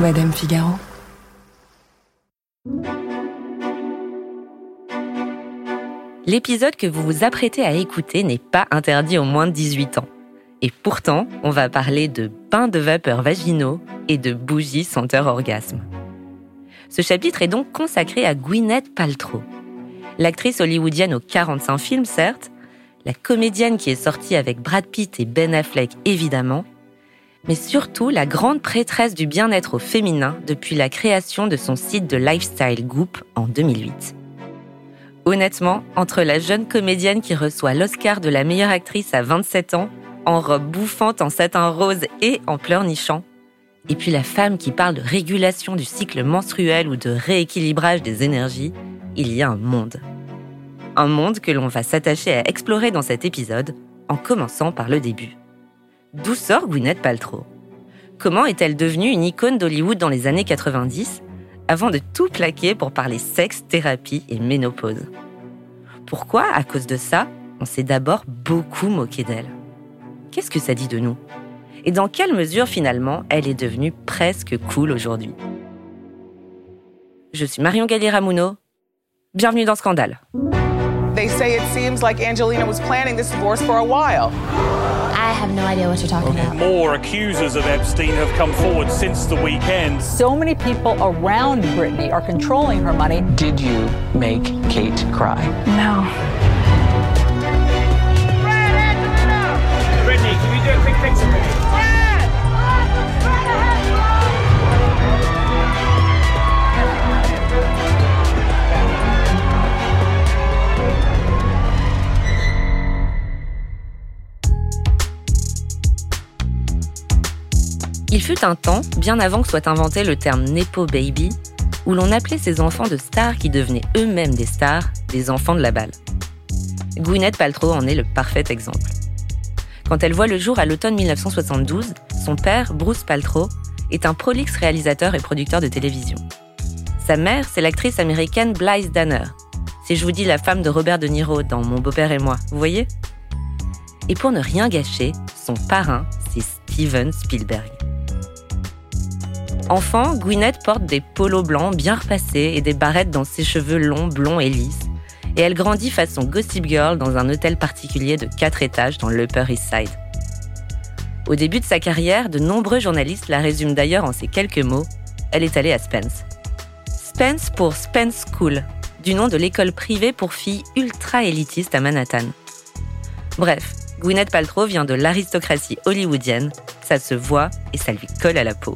Madame Figaro. L'épisode que vous vous apprêtez à écouter n'est pas interdit aux moins de 18 ans. Et pourtant, on va parler de bains de vapeur vaginaux et de bougies senteur orgasme. Ce chapitre est donc consacré à Gwyneth Paltrow. L'actrice hollywoodienne aux 45 films, certes, la comédienne qui est sortie avec Brad Pitt et Ben Affleck, évidemment, mais surtout la grande prêtresse du bien-être au féminin depuis la création de son site de lifestyle Goop en 2008. Honnêtement, entre la jeune comédienne qui reçoit l'Oscar de la meilleure actrice à 27 ans, en robe bouffante en satin rose et en pleurnichant, et puis la femme qui parle de régulation du cycle menstruel ou de rééquilibrage des énergies, il y a un monde. Un monde que l'on va s'attacher à explorer dans cet épisode, en commençant par le début. D'où sort Gwyneth Paltrow? Comment est-elle devenue une icône d'Hollywood dans les années 90 avant de tout plaquer pour parler sexe, thérapie et ménopause? Pourquoi, à cause de ça, on s'est d'abord beaucoup moqué d'elle? Qu'est-ce que ça dit de nous? Et dans quelle mesure, finalement, elle est devenue presque cool aujourd'hui? Je suis Marion Galli-Ramuno. Bienvenue dans Scandale. They say it seems like Angelina was planning this divorce for a while. I have no idea what you're talking about. More accusers of Epstein have come forward since the weekend. So many people around Britney are controlling her money. Did you make Kate cry? No. Brittany, can you do a quick fix Il fut un temps, bien avant que soit inventé le terme Nepo Baby, où l'on appelait ces enfants de stars qui devenaient eux-mêmes des stars, des enfants de la balle. Gwyneth Paltrow en est le parfait exemple. Quand elle voit le jour à l'automne 1972, son père, Bruce Paltrow, est un prolixe réalisateur et producteur de télévision. Sa mère, c'est l'actrice américaine Blythe Danner. Si je vous dis la femme de Robert De Niro dans Mon beau-père et moi, vous voyez? Et pour ne rien gâcher, son parrain, c'est Steven Spielberg. Enfant, Gwyneth porte des polos blancs bien repassés et des barrettes dans ses cheveux longs, blonds et lisses. Et elle grandit façon Gossip Girl dans un hôtel particulier de 4 étages dans l'Upper East Side. Au début de sa carrière, de nombreux journalistes la résument d'ailleurs en ces quelques mots. Elle est allée à Spence. Spence pour Spence School, du nom de l'école privée pour filles ultra élitistes à Manhattan. Bref, Gwyneth Paltrow vient de l'aristocratie hollywoodienne, ça se voit et ça lui colle à la peau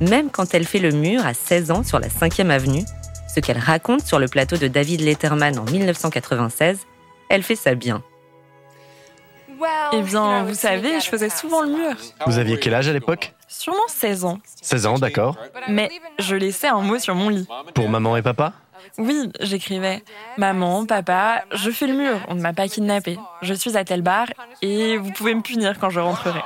même quand elle fait le mur à 16 ans sur la 5e avenue, ce qu'elle raconte sur le plateau de David Letterman en 1996, elle fait ça bien. Eh bien, vous savez, je faisais souvent le mur. Vous aviez quel âge à l'époque? Sûrement 16 ans. 16 ans, d'accord. Mais je laissais un mot sur mon lit. Pour maman et papa? Oui, j'écrivais Maman, papa, je fais le mur, on ne m'a pas kidnappé. Je suis à tel bar et vous pouvez me punir quand je rentrerai.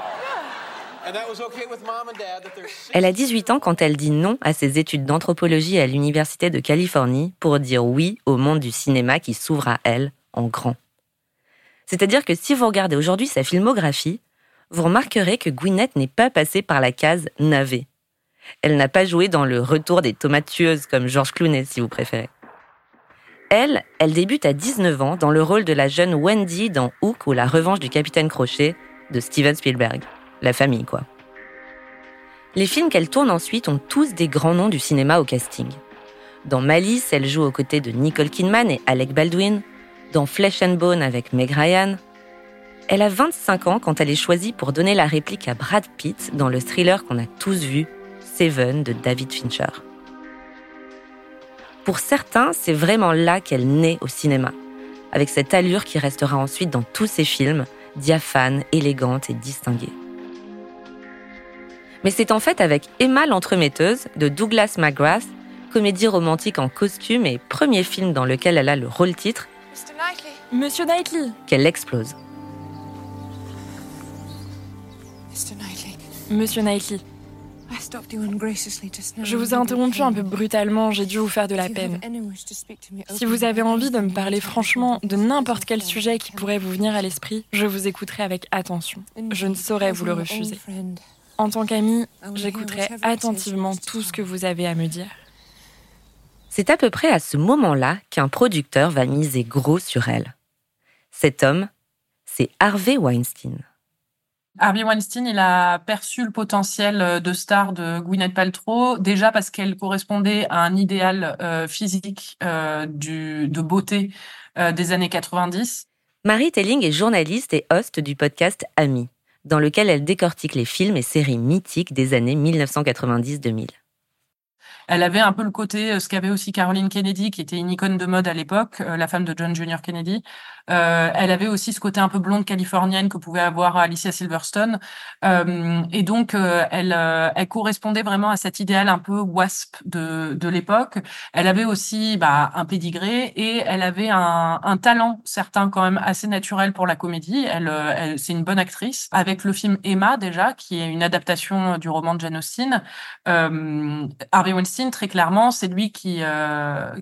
Elle a 18 ans quand elle dit non à ses études d'anthropologie à l'Université de Californie pour dire oui au monde du cinéma qui s'ouvre à elle en grand. C'est-à-dire que si vous regardez aujourd'hui sa filmographie, vous remarquerez que Gwyneth n'est pas passée par la case navet. Elle n'a pas joué dans le retour des tomates tueuses comme George Clooney si vous préférez. Elle, elle débute à 19 ans dans le rôle de la jeune Wendy dans Hook ou La revanche du capitaine Crochet de Steven Spielberg la famille quoi. Les films qu'elle tourne ensuite ont tous des grands noms du cinéma au casting. Dans Malice, elle joue aux côtés de Nicole Kidman et Alec Baldwin. Dans Flesh and Bone avec Meg Ryan. Elle a 25 ans quand elle est choisie pour donner la réplique à Brad Pitt dans le thriller qu'on a tous vu, Seven de David Fincher. Pour certains, c'est vraiment là qu'elle naît au cinéma, avec cette allure qui restera ensuite dans tous ses films, diaphane, élégante et distinguée. Mais c'est en fait avec Emma l'entremetteuse de Douglas McGrath, comédie romantique en costume et premier film dans lequel elle a le rôle titre, Monsieur Knightley, qu'elle explose. Monsieur Knightley, je vous ai interrompu un peu brutalement, j'ai dû vous faire de la peine. Si vous avez envie de me parler franchement de n'importe quel sujet qui pourrait vous venir à l'esprit, je vous écouterai avec attention. Je ne saurais vous le refuser. En tant qu'amie, j'écouterai attentivement tout ce que vous avez à me dire. C'est à peu près à ce moment-là qu'un producteur va miser gros sur elle. Cet homme, c'est Harvey Weinstein. Harvey Weinstein, il a perçu le potentiel de star de Gwyneth Paltrow, déjà parce qu'elle correspondait à un idéal euh, physique euh, du, de beauté euh, des années 90. Marie Telling est journaliste et host du podcast Ami, dans lequel elle décortique les films et séries mythiques des années 1990-2000. Elle avait un peu le côté, euh, ce qu'avait aussi Caroline Kennedy, qui était une icône de mode à l'époque, euh, la femme de John Jr. Kennedy. Euh, elle avait aussi ce côté un peu blonde californienne que pouvait avoir Alicia Silverstone. Euh, et donc, euh, elle, correspondait vraiment à cet idéal un peu wasp de, l'époque. Elle avait aussi bah, un pédigré et elle avait un, talent certain quand même assez naturel pour la comédie. Elle, elle c'est une bonne actrice. Avec le film Emma déjà, qui est une adaptation du roman de Jane Austen, Harvey Weinstein, très clairement, c'est lui qui,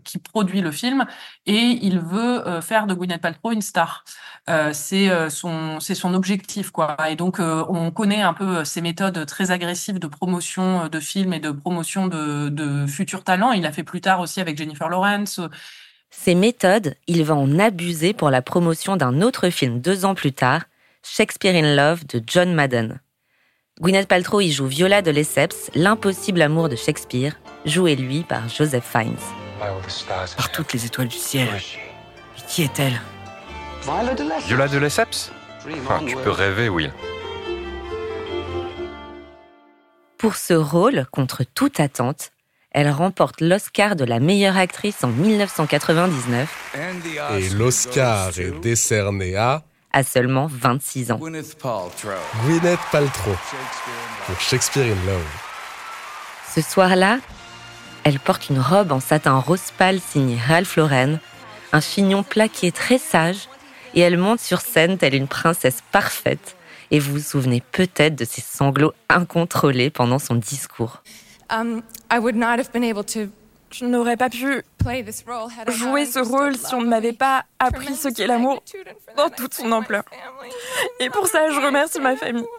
qui produit le film et il veut faire de Gwyneth Paltrow une star. Euh, c'est euh, son, c'est son objectif, quoi. Et donc, euh, on connaît un peu ces méthodes très agressives de promotion de films et de promotion de, de futurs talents. Il a fait plus tard aussi avec Jennifer Lawrence. Ces méthodes, il va en abuser pour la promotion d'un autre film deux ans plus tard, Shakespeare in Love de John Madden. Gwyneth Paltrow y joue Viola de Lesseps, l'impossible amour de Shakespeare, joué lui par Joseph Fiennes. Par toutes les étoiles du ciel. Mais qui est-elle? Viola de Lesseps ah, Tu peux rêver, Will. Pour ce rôle, contre toute attente, elle remporte l'Oscar de la meilleure actrice en 1999. Et l'Oscar est décerné à à seulement 26 ans. Gwyneth Paltrow pour Shakespeare in Love. Ce soir-là, elle porte une robe en satin rose pâle signée Ralph Lauren, un chignon plaqué très sage et elle monte sur scène telle une princesse parfaite. Et vous vous souvenez peut-être de ses sanglots incontrôlés pendant son discours. Um, je n'aurais pas pu jouer ce rôle si on ne m'avait pas appris ce qu'est l'amour dans toute son ampleur. Et pour ça, je remercie ma famille.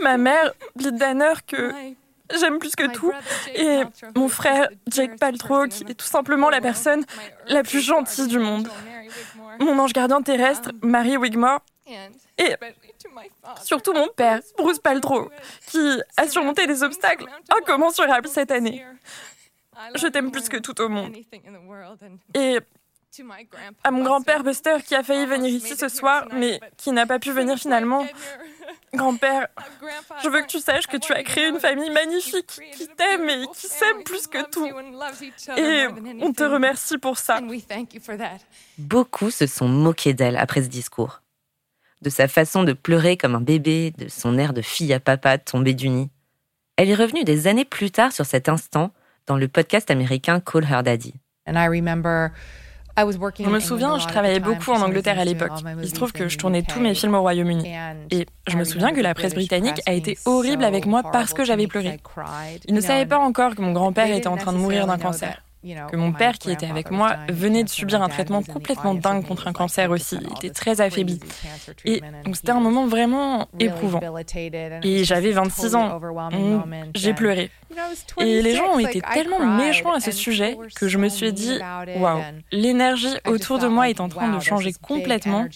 Ma mère, Pete Danner, que j'aime plus que tout. Et mon frère, Jake Paltrow, qui est tout simplement la personne la plus gentille du monde. Mon ange gardien terrestre, Marie Wigmore. Et surtout mon père, Bruce Paltrow, qui a surmonté des obstacles incommensurables cette année. Je t'aime plus que tout au monde. Et à mon grand-père Buster qui a failli venir ici ce soir, mais qui n'a pas pu venir finalement. Grand-père, je veux que tu saches que tu as créé une famille magnifique qui t'aime et qui s'aime plus que tout. Et on te remercie pour ça. Beaucoup se sont moqués d'elle après ce discours. De sa façon de pleurer comme un bébé, de son air de fille à papa tombé du nid. Elle est revenue des années plus tard sur cet instant dans le podcast américain Call Her Daddy. Je me souviens, je travaillais beaucoup en Angleterre à l'époque. Il se trouve que je tournais tous mes films au Royaume-Uni. Et je me souviens que la presse britannique a été horrible avec moi parce que j'avais pleuré. Ils ne savaient pas encore que mon grand-père était en train de mourir d'un cancer que mon père, qui était avec moi, venait de subir un traitement complètement dingue contre un cancer aussi. Il était très affaibli. Et donc c'était un moment vraiment éprouvant. Et j'avais 26 ans. J'ai pleuré. Et les gens ont été tellement méchants à ce sujet que je me suis dit, waouh, l'énergie autour de moi est en train de changer complètement.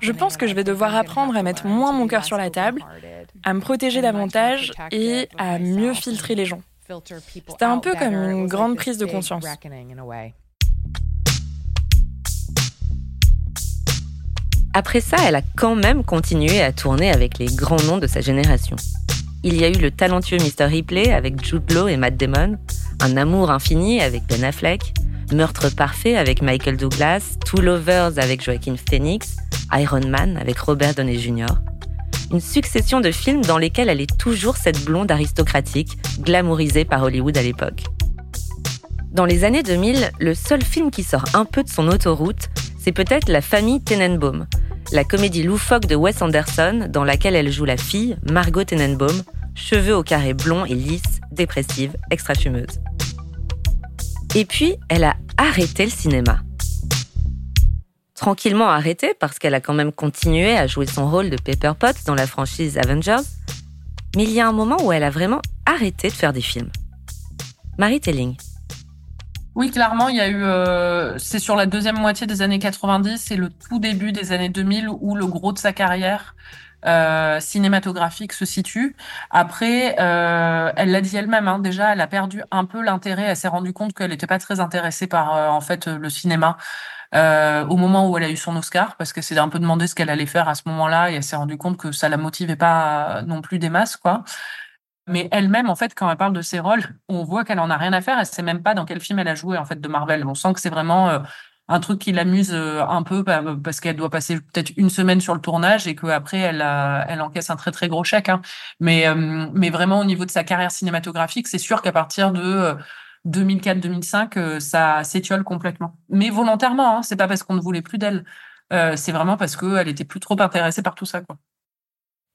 Je pense que je vais devoir apprendre à mettre moins mon cœur sur la table, à me protéger davantage et à mieux filtrer les gens. C'était un peu comme une grande prise de conscience. Après ça, elle a quand même continué à tourner avec les grands noms de sa génération. Il y a eu le talentueux Mr. Ripley avec Jude Law et Matt Damon, Un amour infini avec Ben Affleck, Meurtre parfait avec Michael Douglas, Two Lovers avec Joaquin Phoenix, Iron Man avec Robert Downey Jr une succession de films dans lesquels elle est toujours cette blonde aristocratique, glamourisée par Hollywood à l'époque. Dans les années 2000, le seul film qui sort un peu de son autoroute, c'est peut-être La famille Tenenbaum, la comédie loufoque de Wes Anderson dans laquelle elle joue la fille, Margot Tenenbaum, cheveux au carré blond et lisse, dépressive, extra-fumeuse. Et puis, elle a arrêté le cinéma. Tranquillement arrêtée parce qu'elle a quand même continué à jouer son rôle de Pepper Potts dans la franchise Avengers. Mais il y a un moment où elle a vraiment arrêté de faire des films. Marie Telling. Oui, clairement, il y a eu. Euh, c'est sur la deuxième moitié des années 90 et le tout début des années 2000 où le gros de sa carrière euh, cinématographique se situe. Après, euh, elle l'a dit elle-même. Hein, déjà, elle a perdu un peu l'intérêt. Elle s'est rendue compte qu'elle n'était pas très intéressée par en fait le cinéma. Euh, au moment où elle a eu son Oscar, parce que c'est un peu demandé ce qu'elle allait faire à ce moment-là, et elle s'est rendue compte que ça la motivait pas non plus des masses, quoi. Mais elle-même, en fait, quand elle parle de ses rôles, on voit qu'elle en a rien à faire. Elle sait même pas dans quel film elle a joué en fait de Marvel. On sent que c'est vraiment euh, un truc qui l'amuse euh, un peu bah, parce qu'elle doit passer peut-être une semaine sur le tournage et qu'après elle elle encaisse un très très gros chèque. Hein. Mais mais vraiment au niveau de sa carrière cinématographique, c'est sûr qu'à partir de 2004-2005, ça s'étiole complètement. Mais volontairement, hein, c'est pas parce qu'on ne voulait plus d'elle. c'est vraiment parce qu'elle était plus trop intéressée par tout ça, quoi.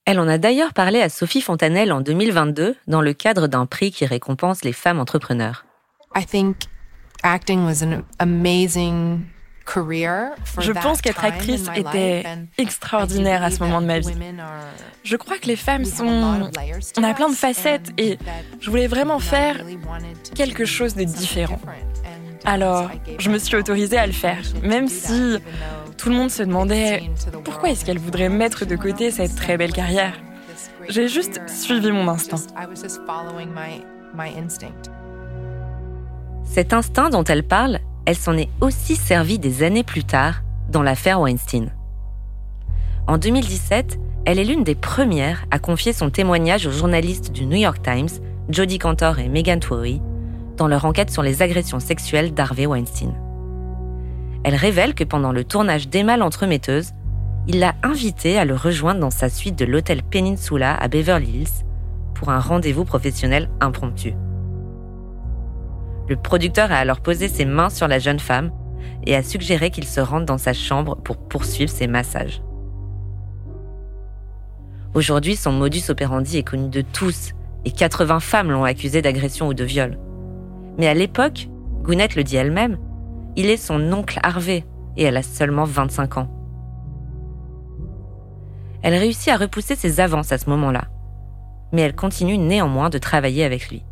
Elle en a d'ailleurs parlé à Sophie Fontanelle en 2022 dans le cadre d'un prix qui récompense les femmes entrepreneurs. Je pense qu'être actrice était extraordinaire à ce moment de ma vie. Je crois que les femmes sont... On a plein de facettes et je voulais vraiment faire quelque chose de différent. Alors, je me suis autorisée à le faire, même si tout le monde se demandait pourquoi est-ce qu'elle voudrait mettre de côté cette très belle carrière. J'ai juste suivi mon instinct. Cet instinct dont elle parle, elle s'en est aussi servie des années plus tard dans l'affaire Weinstein. En 2017, elle est l'une des premières à confier son témoignage aux journalistes du New York Times, Jodie Cantor et Megan Twory, dans leur enquête sur les agressions sexuelles d'Harvey Weinstein. Elle révèle que pendant le tournage d'Emma l'entremetteuse, il l'a invitée à le rejoindre dans sa suite de l'hôtel Peninsula à Beverly Hills pour un rendez-vous professionnel impromptu. Le producteur a alors posé ses mains sur la jeune femme et a suggéré qu'il se rende dans sa chambre pour poursuivre ses massages. Aujourd'hui, son modus operandi est connu de tous et 80 femmes l'ont accusé d'agression ou de viol. Mais à l'époque, Gwyneth le dit elle-même, il est son oncle Harvey et elle a seulement 25 ans. Elle réussit à repousser ses avances à ce moment-là, mais elle continue néanmoins de travailler avec lui.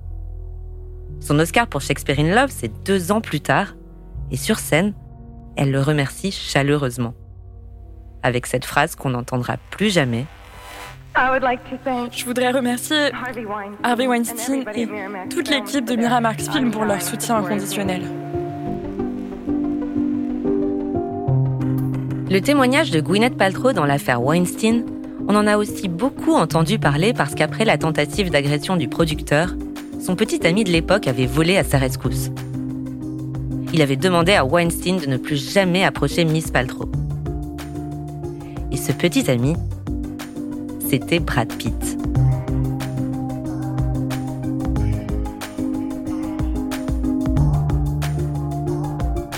Son Oscar pour Shakespeare in Love, c'est deux ans plus tard, et sur scène, elle le remercie chaleureusement. Avec cette phrase qu'on n'entendra plus jamais. Je voudrais remercier Harvey Weinstein et toute l'équipe de Miramax Film pour leur soutien inconditionnel. Le témoignage de Gwyneth Paltrow dans l'affaire Weinstein, on en a aussi beaucoup entendu parler parce qu'après la tentative d'agression du producteur, son petit ami de l'époque avait volé à sa rescousse. Il avait demandé à Weinstein de ne plus jamais approcher Miss Paltrow. Et ce petit ami, c'était Brad Pitt.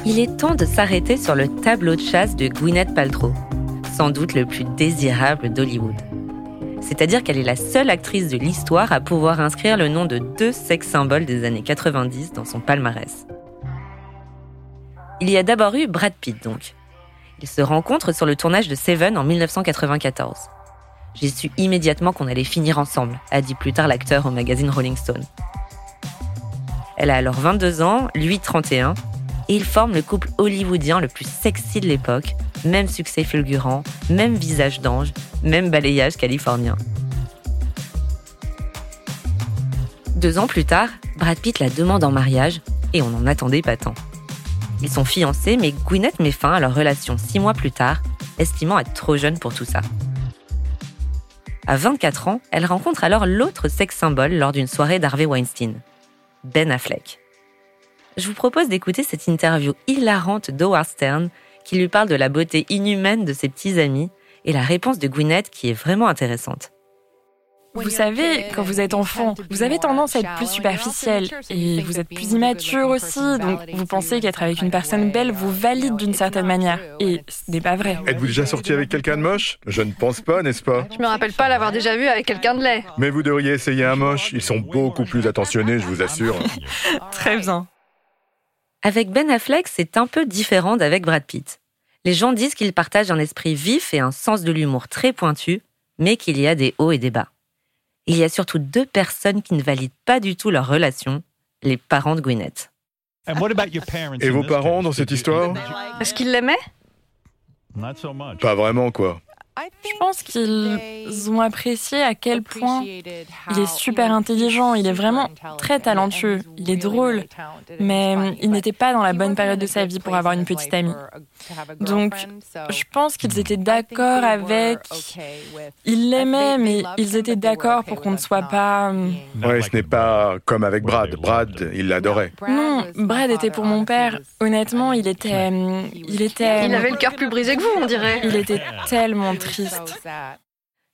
il est temps de s'arrêter sur le tableau de chasse de Gwyneth Paltrow, sans doute le plus désirable d'Hollywood. C'est-à-dire qu'elle est la seule actrice de l'histoire à pouvoir inscrire le nom de deux sex symboles des années 90 dans son palmarès. Il y a d'abord eu Brad Pitt donc. Ils se rencontrent sur le tournage de Seven en 1994. J'ai su immédiatement qu'on allait finir ensemble, a dit plus tard l'acteur au magazine Rolling Stone. Elle a alors 22 ans, lui 31, et ils forment le couple hollywoodien le plus sexy de l'époque, même succès fulgurant, même visage d'ange, même balayage californien. Deux ans plus tard, Brad Pitt la demande en mariage et on n'en attendait pas tant. Ils sont fiancés, mais Gwyneth met fin à leur relation six mois plus tard, estimant être trop jeune pour tout ça. À 24 ans, elle rencontre alors l'autre sex symbole lors d'une soirée d'Harvey Weinstein, Ben Affleck je vous propose d'écouter cette interview hilarante d'Howard Stern qui lui parle de la beauté inhumaine de ses petits amis et la réponse de Gwyneth qui est vraiment intéressante. Vous savez, quand vous êtes enfant, vous avez tendance à être plus superficiel et vous êtes plus immature aussi, donc vous pensez qu'être avec une personne belle vous valide d'une certaine manière. Et ce n'est pas vrai. Êtes-vous déjà sorti avec quelqu'un de moche? Je ne pense pas, n'est-ce pas? Je me rappelle pas l'avoir déjà vu avec quelqu'un de laid. Mais vous devriez essayer un moche, ils sont beaucoup plus attentionnés, je vous assure. Très bien. Avec Ben Affleck, c'est un peu différent d'avec Brad Pitt. Les gens disent qu'ils partagent un esprit vif et un sens de l'humour très pointu, mais qu'il y a des hauts et des bas. Il y a surtout deux personnes qui ne valident pas du tout leur relation, les parents de Gwyneth. Et vos parents dans cette histoire? Est-ce qu'ils l'aimaient? Pas vraiment, quoi. Je pense qu'ils ont apprécié à quel point il est super intelligent, il est vraiment très talentueux, il est drôle, mais il n'était pas dans la bonne période de sa vie pour avoir une petite amie. Donc, je pense qu'ils étaient d'accord avec... Ils l'aimaient, mais ils étaient d'accord pour qu'on ne soit pas... Euh, ouais, ce n'est pas comme avec Brad. Brad, il l'adorait. Non, Brad était pour mon père. Honnêtement, il était... Il était... Il avait le cœur plus brisé que vous, on dirait. Il était tellement triste.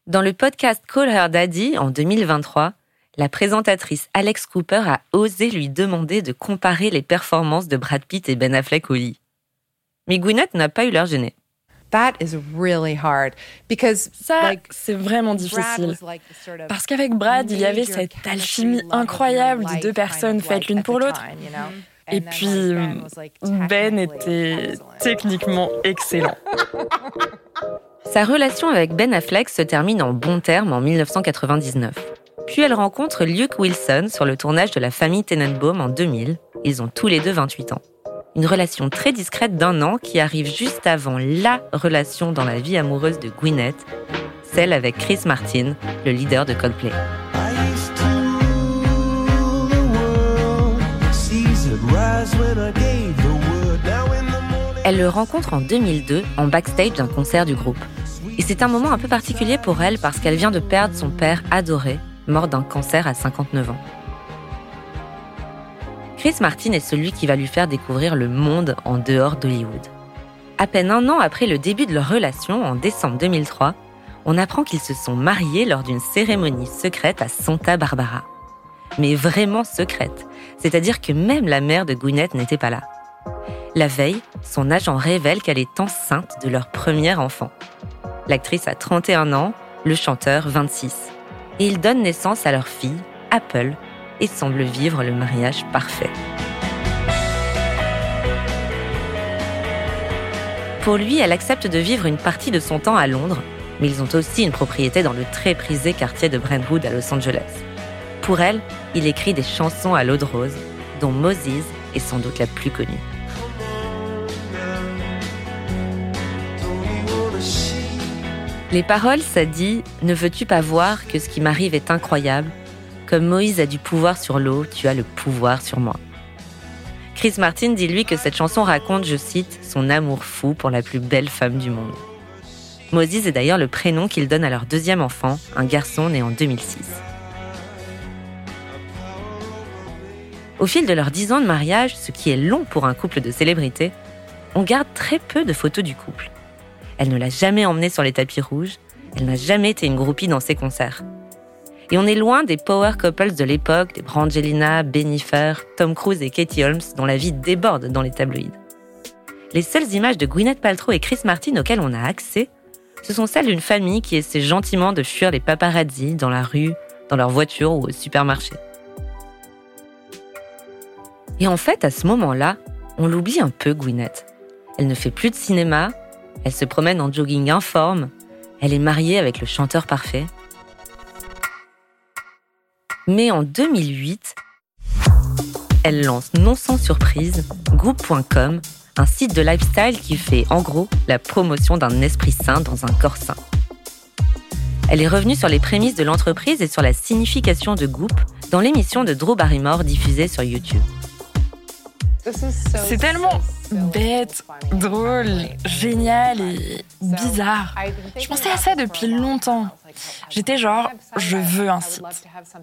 Dans le podcast Call Her Daddy en 2023, la présentatrice Alex Cooper a osé lui demander de comparer les performances de Brad Pitt et Ben Affleck au lit. Mais Gwyneth n'a pas eu l'air gênée. Ça, c'est vraiment difficile. Parce qu'avec Brad, il y avait cette alchimie incroyable des deux personnes faites l'une pour l'autre. Et puis, Ben était techniquement excellent. Sa relation avec Ben Affleck se termine en bons termes en 1999. Puis elle rencontre Luke Wilson sur le tournage de La famille Tenenbaum en 2000. Ils ont tous les deux 28 ans. Une relation très discrète d'un an qui arrive juste avant la relation dans la vie amoureuse de Gwyneth, celle avec Chris Martin, le leader de Coldplay. Elle le rencontre en 2002 en backstage d'un concert du groupe. Et c'est un moment un peu particulier pour elle parce qu'elle vient de perdre son père adoré, mort d'un cancer à 59 ans. Chris Martin est celui qui va lui faire découvrir le monde en dehors d'Hollywood. À peine un an après le début de leur relation, en décembre 2003, on apprend qu'ils se sont mariés lors d'une cérémonie secrète à Santa Barbara. Mais vraiment secrète, c'est-à-dire que même la mère de Gwyneth n'était pas là. La veille, son agent révèle qu'elle est enceinte de leur premier enfant. L'actrice a 31 ans, le chanteur 26. Et ils donnent naissance à leur fille, Apple, et semblent vivre le mariage parfait. Pour lui, elle accepte de vivre une partie de son temps à Londres, mais ils ont aussi une propriété dans le très prisé quartier de Brentwood à Los Angeles. Pour elle, il écrit des chansons à l'eau de rose, dont Moses est sans doute la plus connue. Les paroles, ça dit Ne veux-tu pas voir que ce qui m'arrive est incroyable? Comme Moïse a du pouvoir sur l'eau, tu as le pouvoir sur moi. Chris Martin dit lui que cette chanson raconte, je cite, son amour fou pour la plus belle femme du monde. Moses est d'ailleurs le prénom qu'il donne à leur deuxième enfant, un garçon né en 2006. Au fil de leurs dix ans de mariage, ce qui est long pour un couple de célébrités, on garde très peu de photos du couple. Elle ne l'a jamais emmenée sur les tapis rouges. Elle n'a jamais été une groupie dans ses concerts. Et on est loin des power couples de l'époque, des Brangelina, Bennifer, Tom Cruise et Katie Holmes, dont la vie déborde dans les tabloïds. Les seules images de Gwyneth Paltrow et Chris Martin auxquelles on a accès, ce sont celles d'une famille qui essaie gentiment de fuir les paparazzis dans la rue, dans leur voiture ou au supermarché. Et en fait, à ce moment-là, on l'oublie un peu, Gwyneth. Elle ne fait plus de cinéma, elle se promène en jogging informe. Elle est mariée avec le chanteur parfait. Mais en 2008, elle lance non sans surprise Group.com, un site de lifestyle qui fait en gros la promotion d'un esprit sain dans un corps sain. Elle est revenue sur les prémices de l'entreprise et sur la signification de Goop dans l'émission de Drew Barrymore diffusée sur YouTube. C'est tellement bête, drôle, génial et bizarre. Je pensais à ça depuis longtemps. J'étais genre, je veux un site.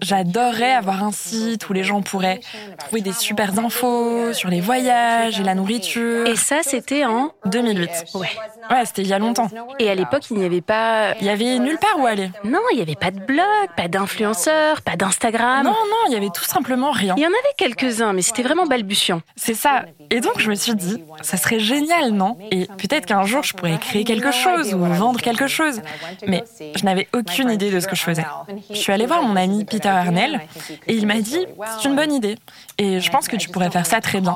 J'adorerais avoir un site où les gens pourraient trouver des super infos sur les voyages et la nourriture. Et ça, c'était en 2008. Ouais. Ouais, c'était il y a longtemps. Et à l'époque, il n'y avait pas. Il y avait nulle part où aller. Non, il n'y avait pas de blog, pas d'influenceurs, pas d'Instagram. Non, non, il y avait tout simplement rien. Il y en avait quelques-uns, mais c'était vraiment balbutiant. C'est ça. Et donc, je me suis dit, ça serait génial, non? Et peut-être qu'un jour, je pourrais créer quelque chose ou vendre quelque chose. Mais je n'avais aucune idée de ce que je faisais. Je suis allée voir mon ami Peter Arnell et il m'a dit, c'est une bonne idée. Et je pense que tu pourrais faire ça très bien.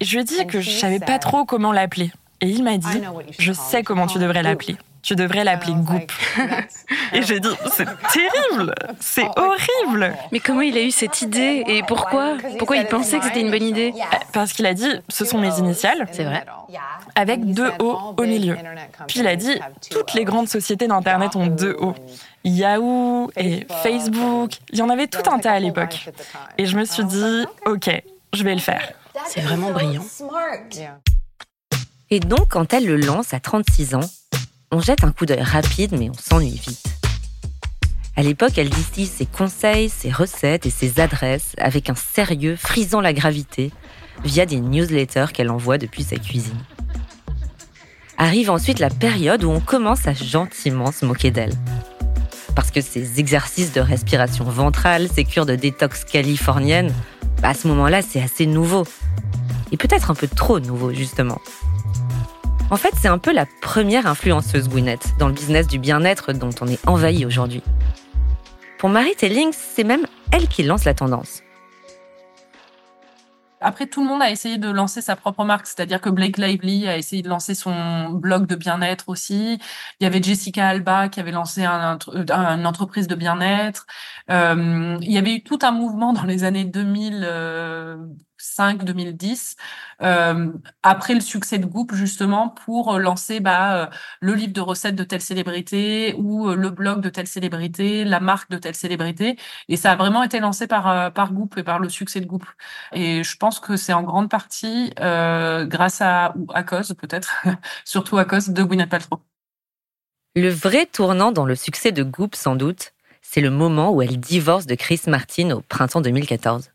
Et je lui ai dit que je savais pas trop comment l'appeler Et il m'a dit, je sais comment tu devrais l'appeler. Tu devrais l'appeler Goop. et j'ai dit, c'est terrible, c'est horrible. Mais comment il a eu cette idée et pourquoi Pourquoi il pensait que c'était une bonne idée euh, Parce qu'il a dit, ce sont mes initiales. C'est vrai. Avec deux O au milieu. Puis il a dit, toutes les grandes sociétés d'Internet ont deux O. Yahoo et Facebook, il y en avait tout un tas à l'époque. Et je me suis dit, ok, je vais le faire. C'est vraiment brillant. Et donc, quand elle le lance à 36 ans, on jette un coup d'œil rapide, mais on s'ennuie vite. À l'époque, elle distille ses conseils, ses recettes et ses adresses avec un sérieux frisant la gravité via des newsletters qu'elle envoie depuis sa cuisine. Arrive ensuite la période où on commence à gentiment se moquer d'elle. Parce que ces exercices de respiration ventrale, ces cures de détox californienne, bah, à ce moment-là, c'est assez nouveau. Et peut-être un peu trop nouveau, justement. En fait, c'est un peu la première influenceuse Gwyneth dans le business du bien-être dont on est envahi aujourd'hui. Pour Marie Tellings, c'est même elle qui lance la tendance. Après, tout le monde a essayé de lancer sa propre marque, c'est-à-dire que Blake Lively a essayé de lancer son blog de bien-être aussi. Il y avait Jessica Alba qui avait lancé un, une entreprise de bien-être. Euh, il y avait eu tout un mouvement dans les années 2000, 2005-2010, euh, après le succès de Goop, justement, pour lancer bah, euh, le livre de recettes de telle célébrité ou euh, le blog de telle célébrité, la marque de telle célébrité. Et ça a vraiment été lancé par, par Goop et par le succès de Goop. Et je pense que c'est en grande partie grâce à, ou à cause peut-être, surtout à cause de Gwyneth Paltrow. Le vrai tournant dans le succès de Goop, sans doute, c'est le moment où elle divorce de Chris Martin au printemps 2014.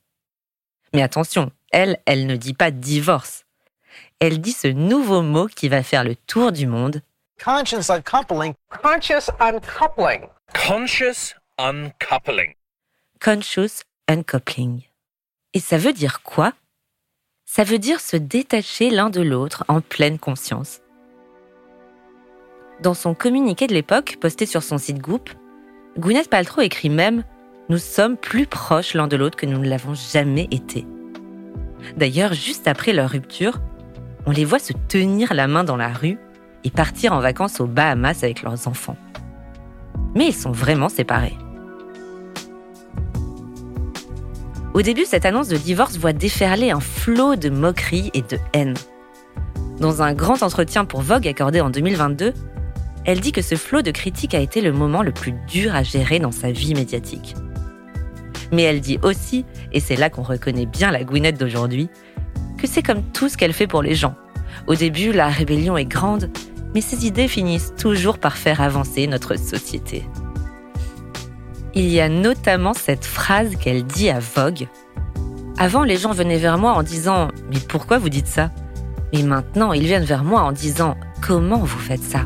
Mais attention, elle, elle ne dit pas divorce. Elle dit ce nouveau mot qui va faire le tour du monde. Conscious uncoupling. Conscious uncoupling. Conscious uncoupling. Conscious uncoupling. Et ça veut dire quoi? Ça veut dire se détacher l'un de l'autre en pleine conscience. Dans son communiqué de l'époque, posté sur son site Goop, Gwyneth Paltrow écrit même nous sommes plus proches l'un de l'autre que nous ne l'avons jamais été. D'ailleurs, juste après leur rupture, on les voit se tenir la main dans la rue et partir en vacances aux Bahamas avec leurs enfants. Mais ils sont vraiment séparés. Au début, cette annonce de divorce voit déferler un flot de moqueries et de haine. Dans un grand entretien pour Vogue accordé en 2022, elle dit que ce flot de critiques a été le moment le plus dur à gérer dans sa vie médiatique. Mais elle dit aussi, et c'est là qu'on reconnaît bien la Gwyneth d'aujourd'hui, que c'est comme tout ce qu'elle fait pour les gens. Au début, la rébellion est grande, mais ses idées finissent toujours par faire avancer notre société. Il y a notamment cette phrase qu'elle dit à Vogue. Avant, les gens venaient vers moi en disant ⁇ Mais pourquoi vous dites ça ?⁇ Mais maintenant, ils viennent vers moi en disant ⁇ Comment vous faites ça ?⁇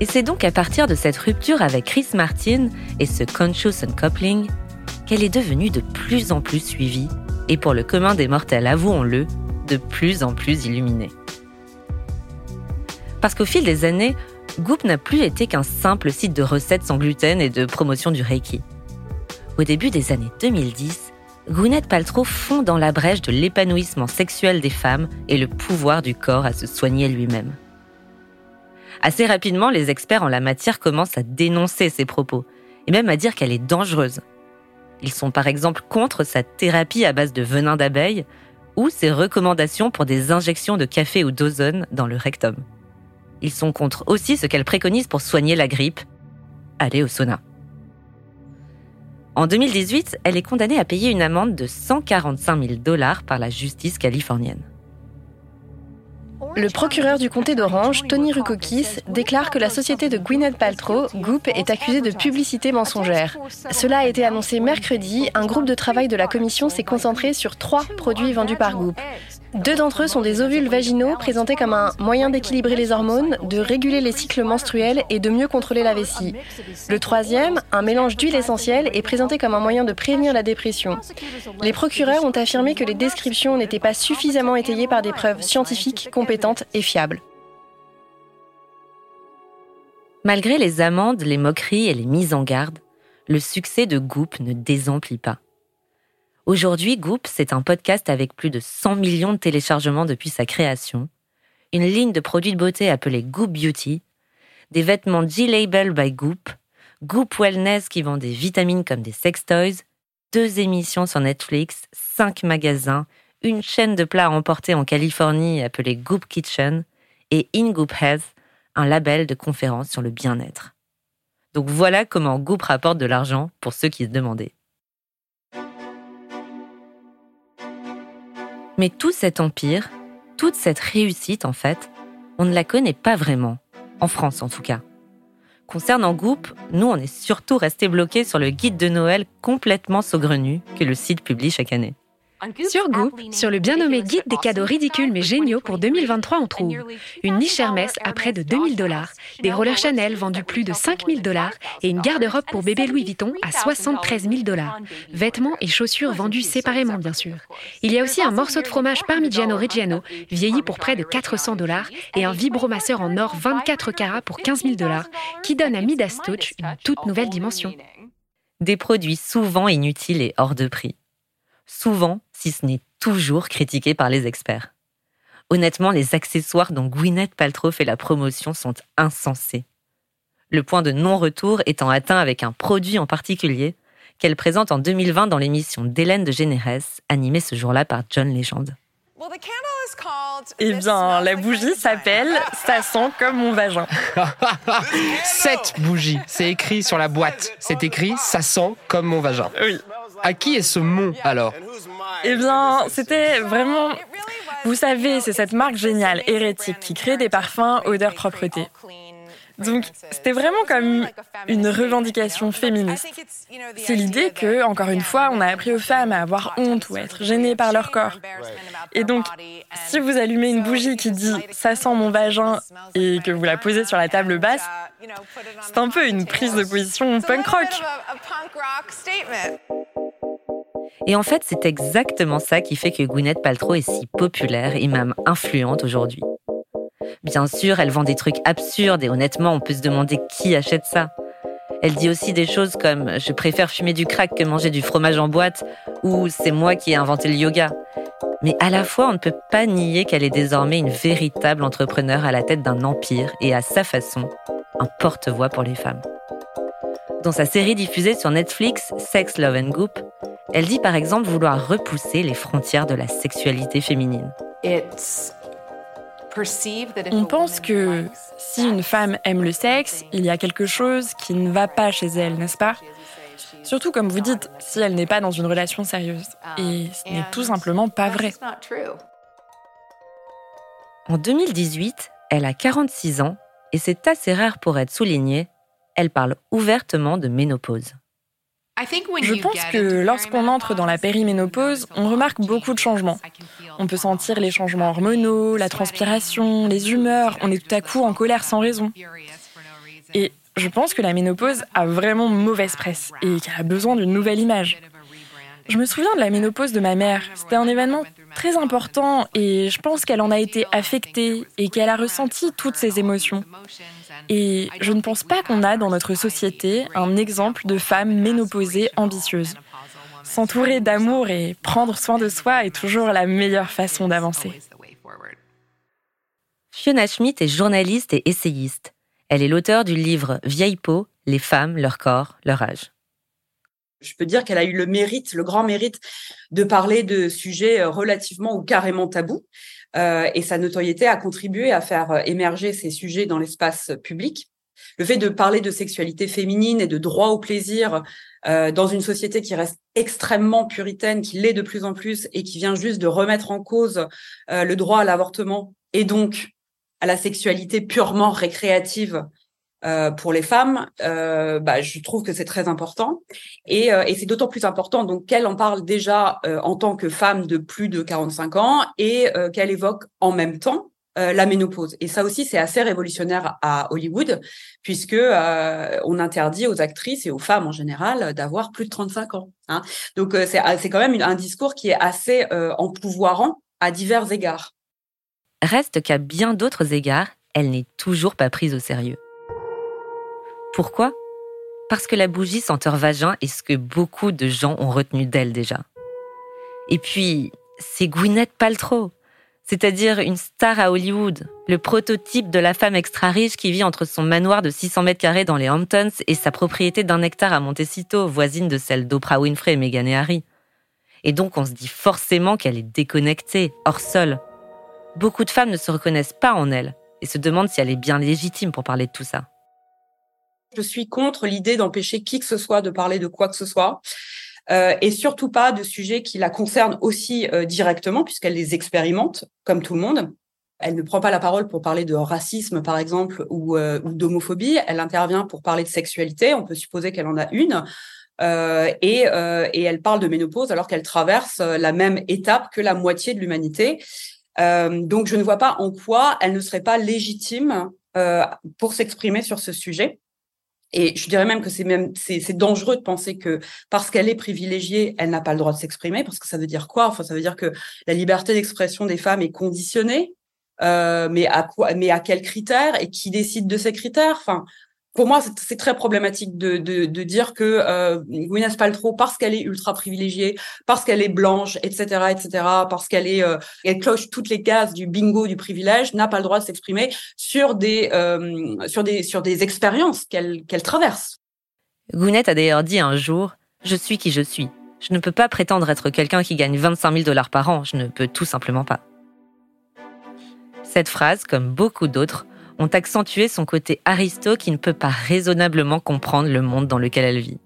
Et c'est donc à partir de cette rupture avec Chris Martin et ce conscious uncoupling qu'elle est devenue de plus en plus suivie et pour le commun des mortels, avouons-le, de plus en plus illuminée. Parce qu'au fil des années, Goop n'a plus été qu'un simple site de recettes sans gluten et de promotion du Reiki. Au début des années 2010, Gwyneth Paltrow fond dans la brèche de l'épanouissement sexuel des femmes et le pouvoir du corps à se soigner lui-même. Assez rapidement, les experts en la matière commencent à dénoncer ses propos, et même à dire qu'elle est dangereuse. Ils sont par exemple contre sa thérapie à base de venin d'abeille ou ses recommandations pour des injections de café ou d'ozone dans le rectum. Ils sont contre aussi ce qu'elle préconise pour soigner la grippe, aller au sauna. En 2018, elle est condamnée à payer une amende de 145 000 dollars par la justice californienne. Le procureur du comté d'Orange, Tony Rukokis, déclare que la société de Gwyneth Paltrow, Goop, est accusée de publicité mensongère. Cela a été annoncé mercredi. Un groupe de travail de la commission s'est concentré sur trois produits vendus par Goop. Deux d'entre eux sont des ovules vaginaux présentés comme un moyen d'équilibrer les hormones, de réguler les cycles menstruels et de mieux contrôler la vessie. Le troisième, un mélange d'huile essentielle, est présenté comme un moyen de prévenir la dépression. Les procureurs ont affirmé que les descriptions n'étaient pas suffisamment étayées par des preuves scientifiques compétentes et fiables. Malgré les amendes, les moqueries et les mises en garde, le succès de Goop ne désemplit pas. Aujourd'hui, Goop, c'est un podcast avec plus de 100 millions de téléchargements depuis sa création, une ligne de produits de beauté appelée Goop Beauty, des vêtements G-Label by Goop, Goop Wellness qui vend des vitamines comme des sex toys, deux émissions sur Netflix, cinq magasins, une chaîne de plats à emporter en Californie appelée Goop Kitchen et In Goop Health, un label de conférences sur le bien-être. Donc voilà comment Goop rapporte de l'argent pour ceux qui se demandaient. Mais tout cet empire, toute cette réussite en fait, on ne la connaît pas vraiment, en France en tout cas. Concernant Goop, nous on est surtout restés bloqués sur le guide de Noël complètement saugrenu que le site publie chaque année. Sur Goop, sur le bien nommé guide des cadeaux ridicules mais géniaux pour 2023, on trouve une niche Hermès à près de 2000 dollars, des rollers Chanel vendus plus de 5000 dollars et une garde-robe pour bébé Louis Vuitton à 73 000 dollars. Vêtements et chaussures vendus séparément, bien sûr. Il y a aussi un morceau de fromage Parmigiano Reggiano, vieilli pour près de 400 dollars, et un vibromasseur en or 24 carats pour 15 000 dollars, qui donne à Midas Touch une toute nouvelle dimension. Des produits souvent inutiles et hors de prix souvent, si ce n'est toujours, critiqué par les experts. Honnêtement, les accessoires dont Gwyneth Paltrow fait la promotion sont insensés. Le point de non-retour étant atteint avec un produit en particulier qu'elle présente en 2020 dans l'émission d'Hélène de Généresse, animée ce jour-là par John Legend. Eh bien, la bougie s'appelle Ça sent comme mon vagin. Cette bougie, c'est écrit sur la boîte. C'est écrit Ça sent comme mon vagin. Oui. À qui est ce mot alors Eh bien, c'était vraiment. Vous savez, c'est cette marque géniale, hérétique, qui crée des parfums odeur propreté. Donc, c'était vraiment comme une revendication féministe. C'est l'idée que, encore une fois, on a appris aux femmes à avoir honte ou à être gênées par leur corps. Et donc, si vous allumez une bougie qui dit ça sent mon vagin et que vous la posez sur la table basse, c'est un peu une prise de position punk rock. Et en fait, c'est exactement ça qui fait que Gwyneth Paltrow est si populaire et même influente aujourd'hui. Bien sûr, elle vend des trucs absurdes et honnêtement, on peut se demander qui achète ça. Elle dit aussi des choses comme je préfère fumer du crack que manger du fromage en boîte ou c'est moi qui ai inventé le yoga. Mais à la fois, on ne peut pas nier qu'elle est désormais une véritable entrepreneur à la tête d'un empire et à sa façon, un porte-voix pour les femmes. Dans sa série diffusée sur Netflix, Sex, Love and Goop, elle dit par exemple vouloir repousser les frontières de la sexualité féminine. On pense que si une femme aime le sexe, il y a quelque chose qui ne va pas chez elle, n'est-ce pas? Surtout comme vous dites, si elle n'est pas dans une relation sérieuse. Et ce n'est tout simplement pas vrai. En 2018, elle a 46 ans et c'est assez rare pour être souligné, elle parle ouvertement de ménopause. Je pense que lorsqu'on entre dans la périménopause, on remarque beaucoup de changements. On peut sentir les changements hormonaux, la transpiration, les humeurs, on est tout à coup en colère sans raison. Et je pense que la ménopause a vraiment mauvaise presse et qu'elle a besoin d'une nouvelle image. Je me souviens de la ménopause de ma mère. C'était un événement très important et je pense qu'elle en a été affectée et qu'elle a ressenti toutes ces émotions. Et je ne pense pas qu'on a dans notre société un exemple de femme ménopausée ambitieuse. S'entourer d'amour et prendre soin de soi est toujours la meilleure façon d'avancer. Fiona Schmidt est journaliste et essayiste. Elle est l'auteur du livre Vieille peau, les femmes, leur corps, leur âge. Je peux dire qu'elle a eu le mérite, le grand mérite de parler de sujets relativement ou carrément tabous. Euh, et sa notoriété a contribué à faire euh, émerger ces sujets dans l'espace public. Le fait de parler de sexualité féminine et de droit au plaisir euh, dans une société qui reste extrêmement puritaine, qui l'est de plus en plus et qui vient juste de remettre en cause le droit à l'avortement et donc à la sexualité purement récréative euh, pour les femmes, euh, bah, je trouve que c'est très important. Et, euh, et c'est d'autant plus important donc qu'elle en parle déjà euh, en tant que femme de plus de 45 ans et qu'elle évoque en même temps la ménopause. Et ça aussi, c'est assez révolutionnaire à Hollywood, puisque on interdit aux actrices et aux femmes en général d'avoir plus de 35 ans. Hein. Donc c'est c'est quand même un discours qui est assez empouvoirant à divers égards. Reste qu'à bien d'autres égards, elle n'est toujours pas prise au sérieux. Pourquoi? Parce que la bougie senteur vagin est ce que beaucoup de gens ont retenu d'elle déjà. Et puis, c'est Gwyneth Paltrow, c'est-à-dire une star à Hollywood, le prototype de la femme extra-riche qui vit entre son manoir de 600 mètres carrés dans les Hamptons et sa propriété d'un hectare à Montecito, voisine de celle d'Oprah Winfrey, Meghan et Harry. Et donc on se dit forcément qu'elle est déconnectée, hors sol. Beaucoup de femmes ne se reconnaissent pas en elle et se demandent si elle est bien légitime pour parler de tout ça. Je suis contre l'idée d'empêcher qui que ce soit de parler de quoi que ce soit. Euh, et surtout pas de sujets qui la concernent aussi euh, directement, puisqu'elle les expérimente, comme tout le monde. Elle ne prend pas la parole pour parler de racisme, par exemple, ou, euh, d'homophobie. Elle intervient pour parler de sexualité. On peut supposer qu'elle en a une. Et, elle parle de ménopause alors qu'elle traverse la même étape que la moitié de l'humanité. donc, je ne vois pas en quoi elle ne serait pas légitime pour s'exprimer sur ce sujet. Et je dirais même que c'est même c'est dangereux de penser que parce qu'elle est privilégiée, elle n'a pas le droit de s'exprimer, parce que ça veut dire quoi? Enfin, ça veut dire que la liberté d'expression des femmes est conditionnée, euh, mais à quoi Mais à quels critères? Et qui décide de ces critères? Enfin, pour moi, c'est très problématique de, de, de dire que euh, Gwyneth Paltrow, parce qu'elle est ultra privilégiée, parce qu'elle est blanche, etc., etc., parce qu'elle est, euh, elle cloche toutes les cases du bingo du privilège, n'a pas le droit de s'exprimer sur des, euh, sur des, sur des expériences qu'elle qu'elle traverse. Gwyneth a d'ailleurs dit un jour Je suis qui je suis. Je ne peux pas prétendre être quelqu'un qui gagne 25 000 dollars par an. Je ne peux tout simplement pas. Cette phrase, comme beaucoup d'autres, ont accentué son côté aristo qui ne peut pas raisonnablement comprendre le monde dans lequel elle vit.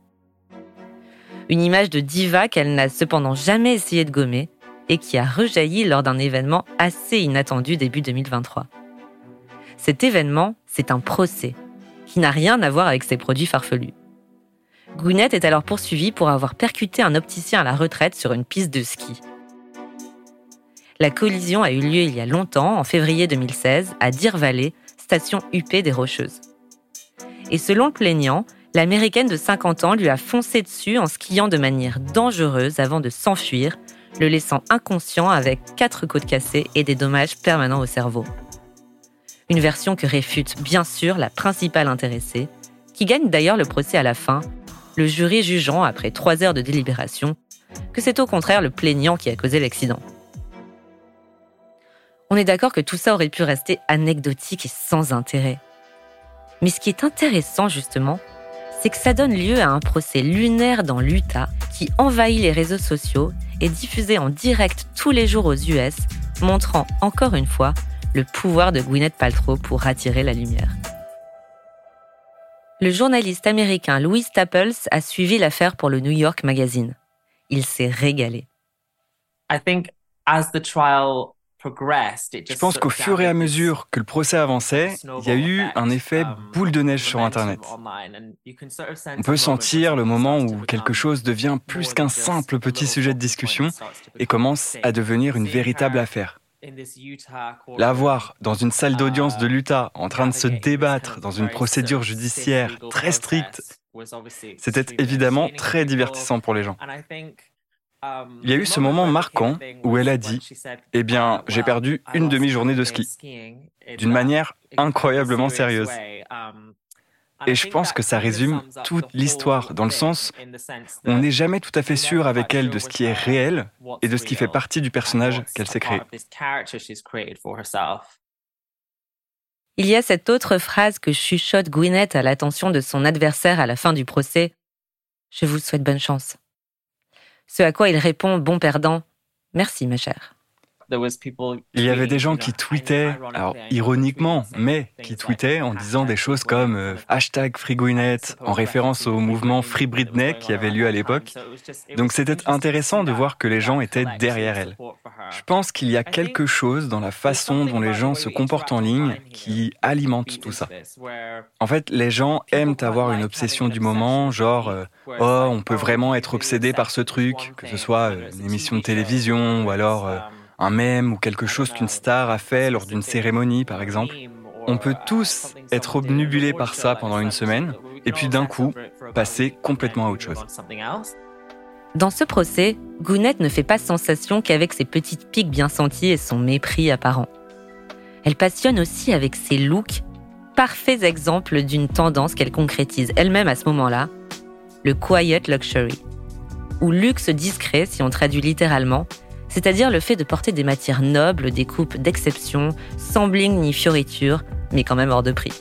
Une image de diva qu'elle n'a cependant jamais essayé de gommer et qui a rejailli lors d'un événement assez inattendu début 2023. Cet événement, c'est un procès qui n'a rien à voir avec ses produits farfelus. Gwyneth est alors poursuivie pour avoir percuté un opticien à la retraite sur une piste de ski. La collision a eu lieu il y a longtemps, en février 2016, à Deer Valley, station UP des Rocheuses. Et selon le plaignant, l'américaine de 50 ans lui a foncé dessus en skiant de manière dangereuse avant de s'enfuir, le laissant inconscient avec quatre côtes cassées et des dommages permanents au cerveau. Une version que réfute bien sûr la principale intéressée, qui gagne d'ailleurs le procès à la fin, le jury jugeant, après trois heures de délibération, que c'est au contraire le plaignant qui a causé l'accident. On est d'accord que tout ça aurait pu rester anecdotique et sans intérêt. Mais ce qui est intéressant justement, c'est que ça donne lieu à un procès lunaire dans l'Utah qui envahit les réseaux sociaux et diffusé en direct tous les jours aux US, montrant encore une fois le pouvoir de Gwyneth Paltrow pour attirer la lumière. Le journaliste américain Louis Staples a suivi l'affaire pour le New York Magazine. Il s'est régalé. I think as the trial je pense qu'au fur et à mesure que le procès avançait, il y a eu un effet um, boule de neige sur Internet. On peut sentir le moment où quelque chose devient plus qu'un simple petit sujet de discussion et commence à devenir une véritable affaire. La voir dans une salle d'audience de l'Utah en train de se débattre dans une procédure judiciaire très stricte, c'était évidemment très divertissant pour les gens. Il y a eu ce moment marquant où elle a dit Eh bien, j'ai perdu une demi-journée de ski, d'une manière incroyablement sérieuse. Et je pense que ça résume toute l'histoire, dans le sens on n'est jamais tout à fait sûr avec elle de ce qui est réel et de ce qui fait partie du personnage qu'elle s'est créé. Il y a cette autre phrase que chuchote Gwyneth à l'attention de son adversaire à la fin du procès. Je vous souhaite bonne chance. Ce à quoi il répond, bon perdant, Merci, ma chère. Il y avait des gens qui tweetaient, alors ironiquement, mais qui tweetaient en disant des choses comme euh, hashtag FreeGwyneth en référence au mouvement Free Britney qui avait lieu à l'époque. Donc c'était intéressant de voir que les gens étaient derrière elle. Je pense qu'il y a quelque chose dans la façon dont les gens se comportent en ligne qui alimente tout ça. En fait, les gens aiment avoir une obsession du moment, genre euh, oh, on peut vraiment être obsédé par ce truc, que ce soit euh, une émission de télévision ou alors un mème ou quelque chose qu'une star a fait lors d'une cérémonie, par exemple. On peut tous être obnubilés par ça pendant une semaine et puis d'un coup passer complètement à autre chose. Dans ce procès, Gounette ne fait pas sensation qu'avec ses petites piques bien senties et son mépris apparent. Elle passionne aussi avec ses looks, parfaits exemples d'une tendance qu'elle concrétise elle-même à ce moment-là, le quiet luxury. ou luxe discret si on traduit littéralement, c'est-à-dire le fait de porter des matières nobles, des coupes d'exception, sans bling ni fioriture, mais quand même hors de prix.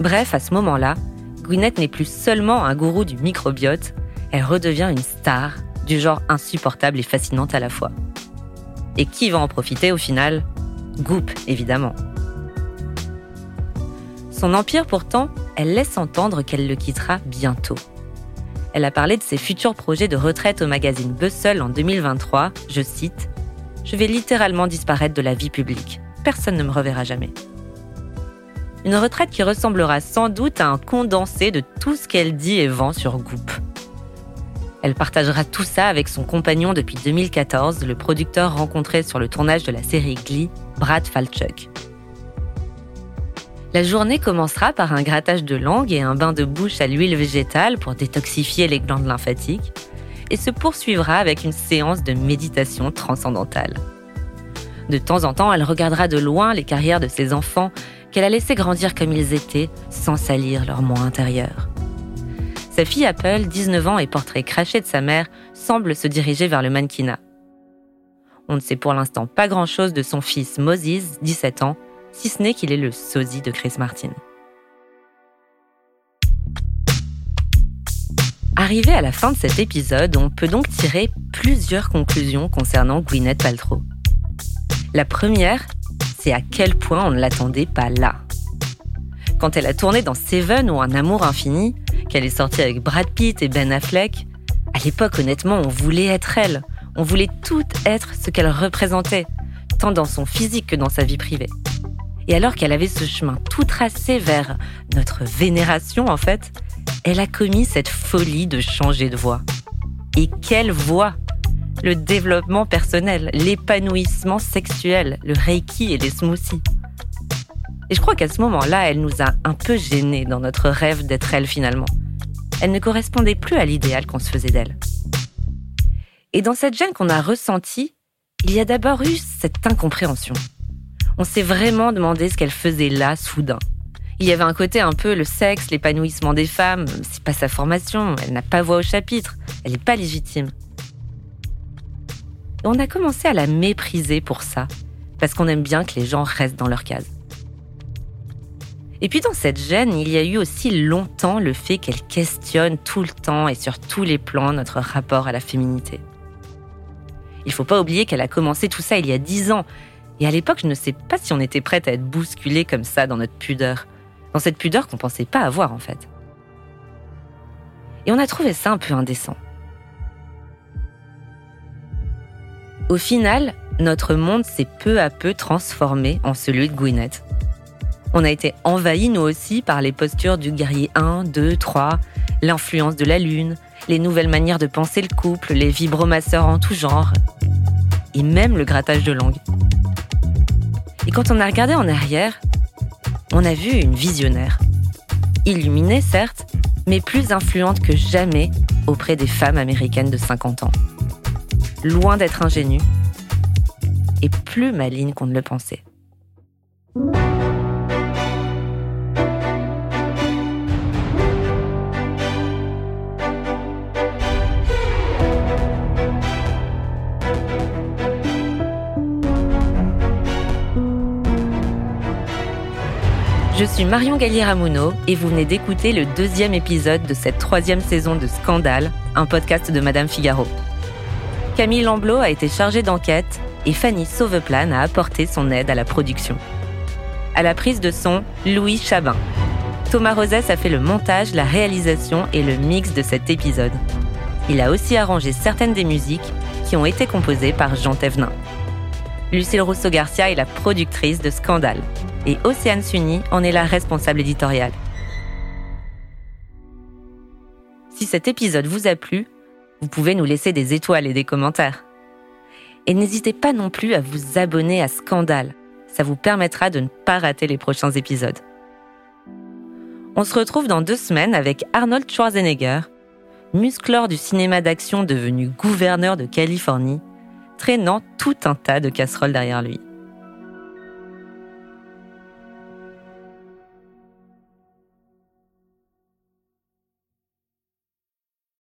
Bref, à ce moment-là, Gwyneth n'est plus seulement un gourou du microbiote, elle redevient une star, du genre insupportable et fascinante à la fois. Et qui va en profiter au final? Goop, évidemment. Son empire pourtant, elle laisse entendre qu'elle le quittera bientôt elle a parlé de ses futurs projets de retraite au magazine Bustle en 2023. Je cite Je vais littéralement disparaître de la vie publique. Personne ne me reverra jamais. Une retraite qui ressemblera sans doute à un condensé de tout ce qu'elle dit et vend sur Goop. Elle partagera tout ça avec son compagnon depuis 2014, le producteur rencontré sur le tournage de la série Glee, Brad Falchuk. La journée commencera par un grattage de langue et un bain de bouche à l'huile végétale pour détoxifier les glandes lymphatiques, et se poursuivra avec une séance de méditation transcendantale. De temps en temps, elle regardera de loin les carrières de ses enfants qu'elle a laissés grandir comme ils étaient, sans salir leur moi intérieur. Sa fille Apple, 19 ans et portrait craché de sa mère, semble se diriger vers le mannequinat. On ne sait pour l'instant pas grand-chose de son fils Moses, 17 ans, si ce n'est qu'il est le sosie de Chris Martin. Arrivé à la fin de cet épisode, on peut donc tirer plusieurs conclusions concernant Gwyneth Paltrow. La première, c'est à quel point on ne l'attendait pas là. Quand elle a tourné dans Seven ou Un amour infini, qu'elle est sortie avec Brad Pitt et Ben Affleck, à l'époque honnêtement on voulait être elle, on voulait tout être ce qu'elle représentait, tant dans son physique que dans sa vie privée. Et alors qu'elle avait ce chemin tout tracé vers notre vénération, en fait, elle a commis cette folie de changer de voix. Et quelle voix Le développement personnel, l'épanouissement sexuel, le reiki et les smoothies. Et je crois qu'à ce moment-là, elle nous a un peu gênés dans notre rêve d'être elle finalement. Elle ne correspondait plus à l'idéal qu'on se faisait d'elle. Et dans cette gêne qu'on a ressentie, il y a d'abord eu cette incompréhension on s'est vraiment demandé ce qu'elle faisait là, soudain. Il y avait un côté un peu le sexe, l'épanouissement des femmes, c'est pas sa formation, elle n'a pas voix au chapitre, elle n'est pas légitime. Et on a commencé à la mépriser pour ça, parce qu'on aime bien que les gens restent dans leur case. Et puis dans cette gêne, il y a eu aussi longtemps le fait qu'elle questionne tout le temps et sur tous les plans notre rapport à la féminité. Il faut pas oublier qu'elle a commencé tout ça il y a dix ans, et à l'époque, je ne sais pas si on était prête à être bousculé comme ça dans notre pudeur. Dans cette pudeur qu'on pensait pas avoir en fait. Et on a trouvé ça un peu indécent. Au final, notre monde s'est peu à peu transformé en celui de Gwyneth. On a été envahis nous aussi par les postures du guerrier 1, 2, 3, l'influence de la lune, les nouvelles manières de penser le couple, les vibromasseurs en tout genre, et même le grattage de langue. Et quand on a regardé en arrière, on a vu une visionnaire. Illuminée, certes, mais plus influente que jamais auprès des femmes américaines de 50 ans. Loin d'être ingénue et plus maligne qu'on ne le pensait. Je suis Marion Gallier-Ramuno et vous venez d'écouter le deuxième épisode de cette troisième saison de Scandale, un podcast de Madame Figaro. Camille Lamblot a été chargée d'enquête et Fanny Sauveplan a apporté son aide à la production. À la prise de son, Louis Chabin. Thomas Rosès a fait le montage, la réalisation et le mix de cet épisode. Il a aussi arrangé certaines des musiques qui ont été composées par Jean Thévenin. Lucille Rousseau-Garcia est la productrice de Scandale et Océane Sunny en est la responsable éditoriale. Si cet épisode vous a plu, vous pouvez nous laisser des étoiles et des commentaires. Et n'hésitez pas non plus à vous abonner à Scandale. Ça vous permettra de ne pas rater les prochains épisodes. On se retrouve dans deux semaines avec Arnold Schwarzenegger, musclor du cinéma d'action devenu gouverneur de Californie traînant tout un tas de casseroles derrière lui.